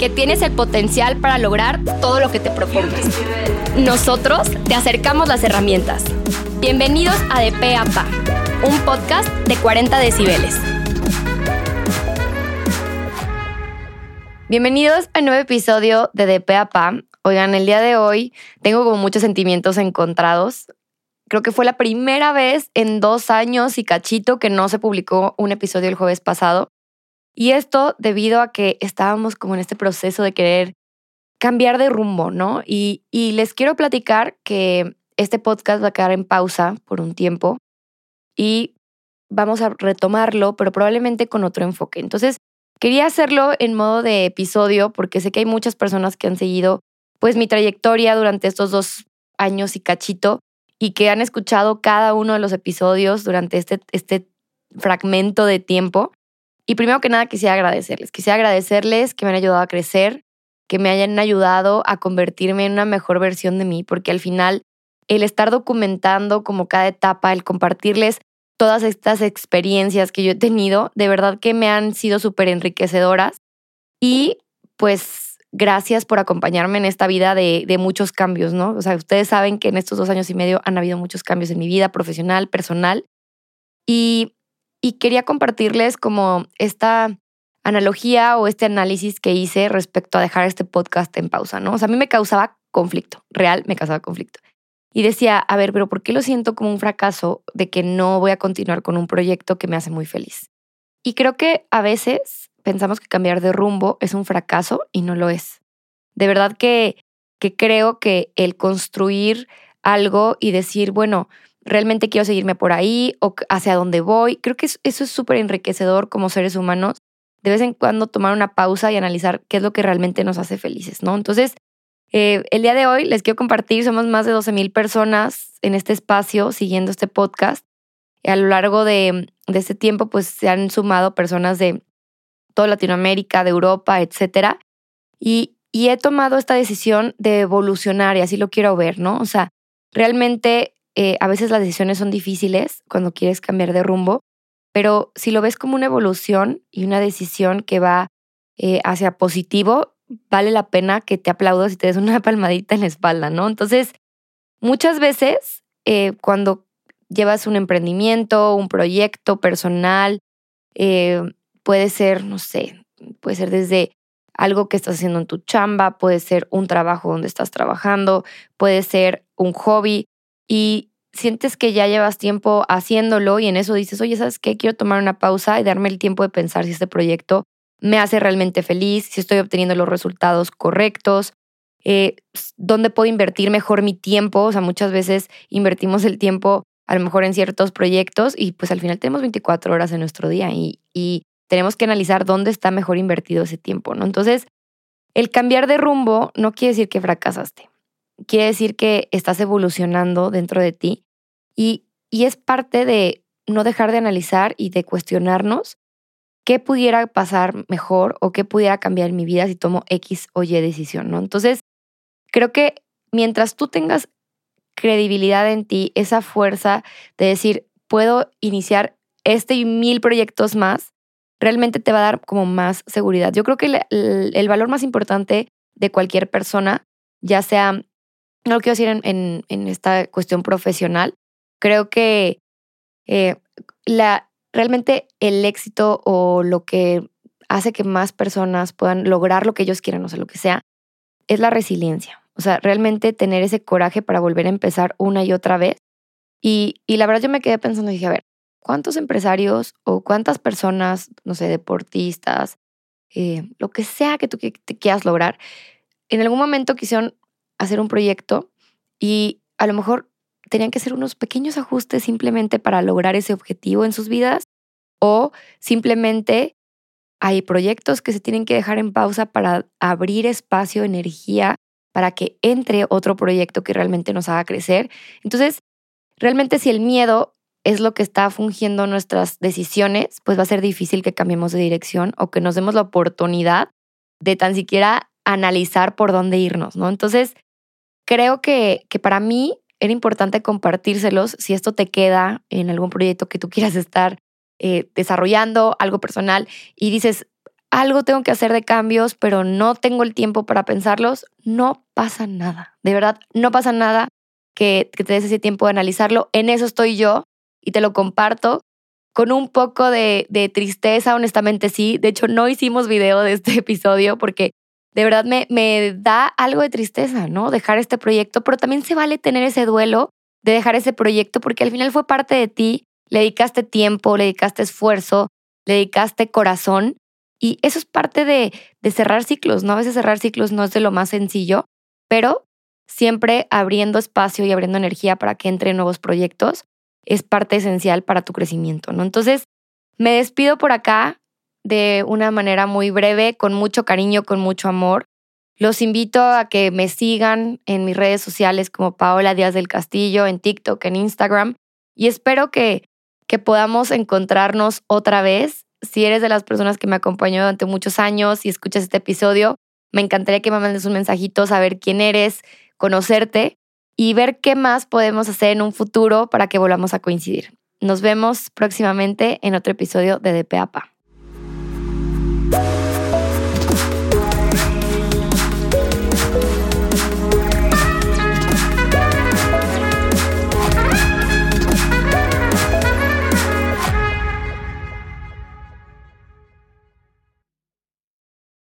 que tienes el potencial para lograr todo lo que te propongas. Nosotros te acercamos las herramientas. Bienvenidos a De a Pa, un podcast de 40 decibeles. Bienvenidos a un nuevo episodio de De a Pa. Oigan, el día de hoy tengo como muchos sentimientos encontrados. Creo que fue la primera vez en dos años y cachito que no se publicó un episodio el jueves pasado. Y esto debido a que estábamos como en este proceso de querer cambiar de rumbo, ¿no? Y, les quiero platicar que este podcast va a quedar en pausa por un tiempo y vamos a retomarlo, pero probablemente con otro enfoque. Entonces, Quería hacerlo en modo de episodio porque sé que hay muchas personas que han seguido pues mi trayectoria durante estos dos años y cachito y que han escuchado cada uno de los episodios durante este, este fragmento de tiempo. Y primero que nada quisiera agradecerles, quisiera agradecerles que me han ayudado a crecer, que me hayan ayudado a convertirme en una mejor versión de mí, porque al final el estar documentando como cada etapa, el compartirles todas estas experiencias que yo he tenido, de verdad que me han sido súper enriquecedoras. Y pues gracias por acompañarme en esta vida de, de, muchos cambios, ¿no? O sea, ustedes saben que en estos dos años y medio han habido muchos cambios en mi vida profesional, personal. Y, y quería compartirles como esta analogía o este análisis que hice respecto a dejar este podcast en pausa, ¿no? O sea, a mí me causaba conflicto, real me causaba conflicto. Y decía, a ver, pero ¿por qué lo siento como un fracaso de que no voy a continuar con un proyecto que me hace muy feliz? Y creo que a veces pensamos que cambiar de rumbo es un fracaso y no lo es. De verdad que, que creo que el construir algo y decir, bueno, realmente quiero seguirme por ahí o hacia dónde voy, creo que eso es súper enriquecedor como seres humanos. De vez en cuando tomar una pausa y analizar qué es lo que realmente nos hace felices, ¿no? Entonces, eh, el día de hoy les quiero compartir, somos más de 12 mil personas en este espacio siguiendo este podcast. a lo largo de, de este tiempo, pues se han sumado personas de toda Latinoamérica, de Europa, etcétera. Y, y he tomado esta decisión de evolucionar y así lo quiero ver, ¿no? O sea, realmente eh, a veces las decisiones son difíciles cuando quieres cambiar de rumbo, pero si lo ves como una evolución y una decisión que va eh, hacia positivo, vale la pena que te aplaudas y te des una palmadita en la espalda, ¿no? Entonces, muchas veces eh, cuando llevas un emprendimiento, un proyecto personal, puede ser, no sé, puede ser desde algo que estás haciendo en tu chamba, puede ser un trabajo donde estás trabajando, puede ser un hobby y sientes que ya llevas tiempo haciéndolo y en eso dices, oye, ¿sabes qué? Quiero tomar una pausa y darme el tiempo de pensar si este proyecto me hace realmente feliz, si estoy obteniendo los resultados correctos, eh, dónde puedo invertir mejor mi tiempo. O sea, muchas veces invertimos el tiempo a lo mejor en ciertos proyectos y pues al final tenemos 24 horas en nuestro día y, y tenemos que analizar dónde está mejor invertido ese tiempo, ¿no? Entonces, el cambiar de rumbo no quiere decir que fracasaste, quiere decir que estás evolucionando dentro de ti y, y es parte de no dejar de analizar y de cuestionarnos qué pudiera pasar mejor o qué pudiera cambiar en mi vida si tomo X o Y decisión, ¿no? Entonces, creo que mientras tú tengas credibilidad en ti, esa fuerza de decir, puedo iniciar este y mil proyectos más, realmente te va a dar como más seguridad. Yo creo que el, valor más importante de cualquier persona, ya sea, no lo quiero decir en, en, esta cuestión profesional, creo que eh, la, realmente el éxito o lo que hace que más personas puedan lograr lo que ellos quieran, o sea, lo que sea, es la resiliencia. O sea, realmente tener ese coraje para volver a empezar una y otra vez. Y, y la verdad yo me quedé pensando y dije, a ver, ¿cuántos empresarios o cuántas personas, no sé, deportistas, eh, lo que sea que tú quieras lograr, en algún momento quisieron hacer un proyecto y a lo mejor tenían que hacer unos pequeños ajustes simplemente para lograr ese objetivo en sus vidas o simplemente hay proyectos que se tienen que dejar en pausa para abrir espacio, energía, para que entre otro proyecto que realmente nos haga crecer. Entonces, realmente si el miedo es lo que está fungiendo nuestras decisiones, pues va a ser difícil que cambiemos de dirección o que nos demos la oportunidad de tan siquiera analizar por dónde irnos, ¿no? Entonces, creo que, que para mí era importante compartírselos si esto te queda en algún proyecto que tú quieras estar eh, desarrollando, algo personal, y dices, algo tengo que hacer de cambios, pero no tengo el tiempo para pensarlos, no pasa nada. De verdad, no pasa nada que, te des ese tiempo de analizarlo. En eso estoy yo y te lo comparto con un poco de, de, tristeza, honestamente sí. De hecho, no hicimos video de este episodio porque de verdad me, me da algo de tristeza, ¿no? Dejar este proyecto, pero también se vale tener ese duelo de dejar ese proyecto porque al final fue parte de ti, le dedicaste tiempo, le dedicaste esfuerzo, le dedicaste corazón y eso es parte de, de cerrar ciclos, ¿no? A veces cerrar ciclos no es de lo más sencillo, pero siempre abriendo espacio y abriendo energía para que entre nuevos proyectos es parte esencial para tu crecimiento, ¿no? Entonces, me despido por acá de una manera muy breve, con mucho cariño, con mucho amor. Los invito a que me sigan en mis redes sociales como Paola Díaz del Castillo, en TikTok, en Instagram, y espero que, que podamos encontrarnos otra vez. Si eres de las personas que me acompañó durante muchos años y escuchas este episodio, me encantaría que me mandes un mensajito, saber quién eres, conocerte y ver qué más podemos hacer en un futuro para que volvamos a coincidir. Nos vemos próximamente en otro episodio de DPAPA.